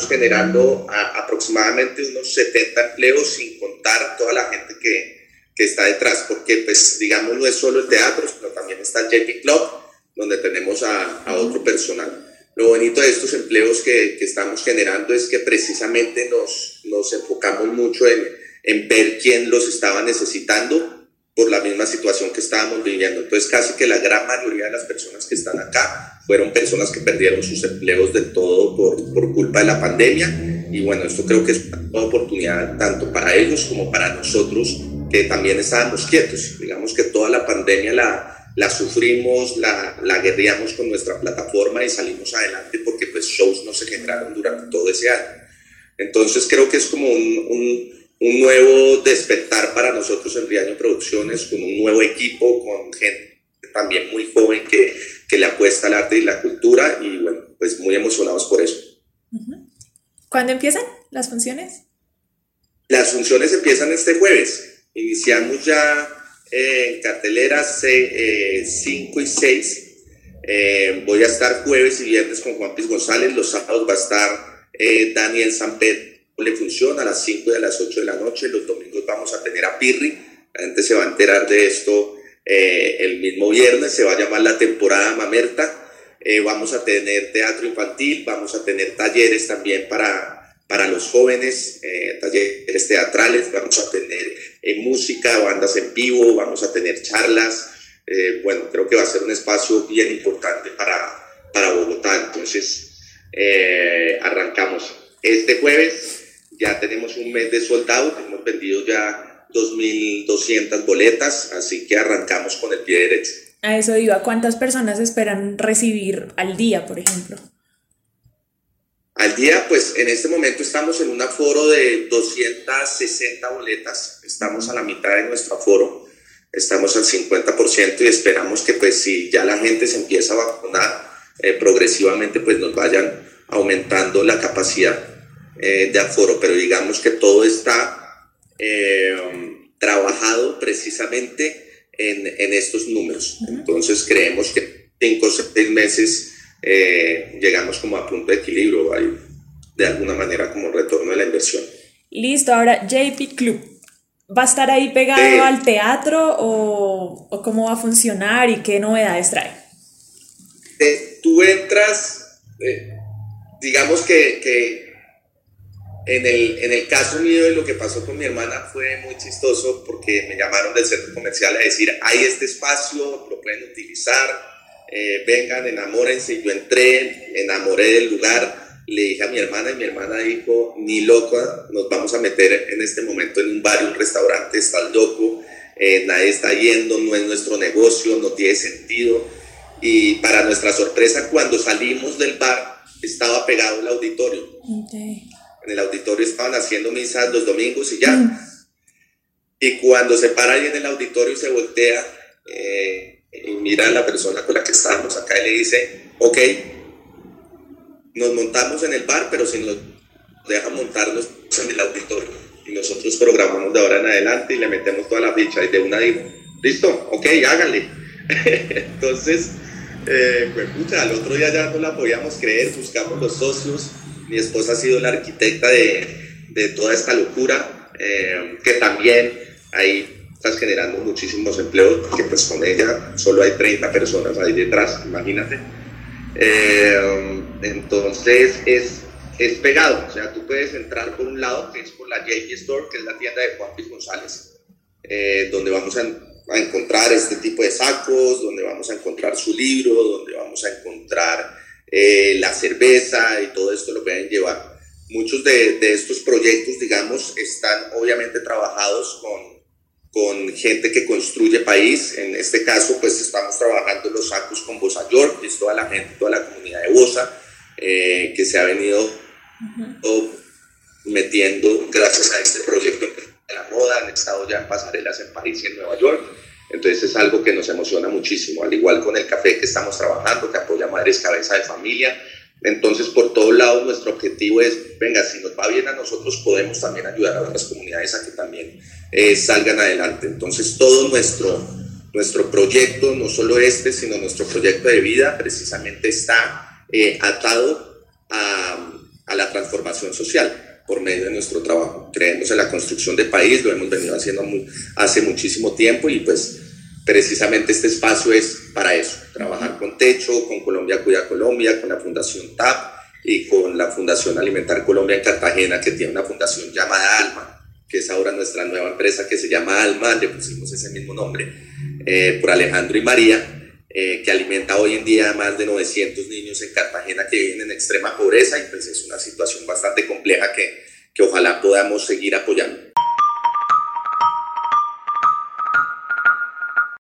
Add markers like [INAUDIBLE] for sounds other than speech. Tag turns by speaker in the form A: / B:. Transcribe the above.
A: estamos generando aproximadamente unos 70 empleos sin contar toda la gente que, que, está detrás, porque pues digamos no es solo el teatro, sino también está el JP Club, donde tenemos a, a otro personal. Lo bonito de estos empleos que, que, estamos generando es que precisamente nos, nos enfocamos mucho en, en ver quién los estaba necesitando por la misma situación que estábamos viviendo. Entonces, casi que la gran mayoría de las personas que están acá fueron personas que perdieron sus empleos del todo por, por culpa de la pandemia. Y bueno, esto creo que es una oportunidad tanto para ellos como para nosotros, que también estábamos quietos. Digamos que toda la pandemia la, la sufrimos, la, la guerreamos con nuestra plataforma y salimos adelante porque pues shows no se generaron durante todo ese año. Entonces creo que es como un, un un nuevo despertar para nosotros en Riaño Producciones, con un nuevo equipo, con gente también muy joven que, que le apuesta al arte y la cultura y bueno, pues muy emocionados por eso.
B: ¿Cuándo empiezan las funciones?
A: Las funciones empiezan este jueves. Iniciamos ya eh, en carteleras 5 eh, y 6. Eh, voy a estar jueves y viernes con Juan Piz González. Los sábados va a estar Daniel Pedro le funciona a las 5 y a las 8 de la noche. Los domingos vamos a tener a Pirri. La gente se va a enterar de esto eh, el mismo viernes. Se va a llamar la temporada Mamerta. Eh, vamos a tener teatro infantil, vamos a tener talleres también para, para los jóvenes, eh, talleres teatrales, vamos a tener música, bandas en vivo, vamos a tener charlas. bueno, creo que va a ser un espacio bien importante para, para Bogotá. Entonces, arrancamos este jueves ya tenemos un mes de soldado, hemos vendido ya 2.200 boletas, así que arrancamos con el pie derecho.
B: A eso iba, ¿cuántas personas esperan recibir al día, por ejemplo?
A: Al día, pues en este momento estamos en un aforo de 260 boletas, estamos a la mitad de nuestro aforo, estamos al 50% y esperamos que pues si ya la gente se empieza a vacunar, eh, progresivamente pues nos vayan aumentando la capacidad eh, de aforo, pero digamos que todo está eh, trabajado precisamente en, en, estos números. Entonces creemos que cinco o seis meses eh, llegamos como a punto de equilibrio, hay de alguna manera como retorno de la inversión.
B: Listo, ahora JP Club. ¿Va a estar ahí pegado al teatro o, o, cómo va a funcionar y qué novedades trae?
A: tú entras, digamos que, que en el, en el caso mío de lo que pasó con mi hermana fue muy chistoso porque me llamaron del centro comercial a decir, hay este espacio, lo pueden utilizar, eh, vengan, enamórense. Yo entré, enamoré del lugar, le dije a mi hermana y mi hermana dijo, ni loca, nos vamos a meter en este momento en un bar, un restaurante, está loco, eh, nadie está yendo, no es nuestro negocio, no tiene sentido. Y para nuestra sorpresa, cuando salimos del bar, estaba pegado el auditorio. Okay en el auditorio estaban haciendo misas los domingos y ya. Mm. Y cuando se para ahí en el auditorio y se voltea eh, y mira a la persona con la que estábamos acá y le dice, ok, nos montamos en el bar, pero si nos deja montarnos en el auditorio. Y nosotros programamos de ahora en adelante y le metemos toda la ficha y de una digo, listo, ok, háganle. [LAUGHS] Entonces, eh, pues pucha, al otro día ya no la podíamos creer, buscamos los socios, mi esposa ha sido la arquitecta de, de toda esta locura, eh, que también ahí estás generando muchísimos empleos, porque pues con ella solo hay 30 personas ahí detrás, imagínate. Eh, entonces es, es pegado, o sea, tú puedes entrar por un lado, que es por la JP Store, que es la tienda de Juan Piz González, eh, donde vamos a, a, encontrar este tipo de sacos, donde vamos a encontrar su libro, donde vamos a encontrar eh, la cerveza y todo esto lo pueden llevar. Muchos de, de, estos proyectos, digamos, están obviamente trabajados con, con gente que construye país. En este caso, pues estamos trabajando los sacos con Bosa York, es toda la gente, toda la comunidad de Bosa, eh, que se ha venido metiendo gracias a este proyecto de la moda. Han estado ya en pasarelas en París y en Nueva York. Entonces es algo que nos emociona muchísimo, al igual con el café que estamos trabajando, que apoya Madres Cabeza de Familia. Entonces, por todos lados, nuestro objetivo es, venga, si nos va bien a nosotros, podemos también ayudar a otras comunidades a que también eh, salgan adelante. Entonces, todo nuestro, nuestro proyecto, no solo este, sino nuestro proyecto de vida, precisamente está eh, atado a, a la transformación social por medio de nuestro trabajo. Creemos en la construcción de país, lo hemos venido haciendo hace muchísimo tiempo y pues precisamente este espacio es para eso, trabajar con Techo, con Colombia Cuida Colombia, con la Fundación TAP y con la Fundación Alimentar Colombia en Cartagena, que tiene una fundación llamada Alma, que es ahora nuestra nueva empresa que se llama Alma, le pusimos ese mismo nombre, eh, por Alejandro y María, eh, que alimenta hoy en día a más de 900 niños en Cartagena que viven en extrema pobreza y pues es una situación bastante compleja que, que ojalá podamos seguir apoyando.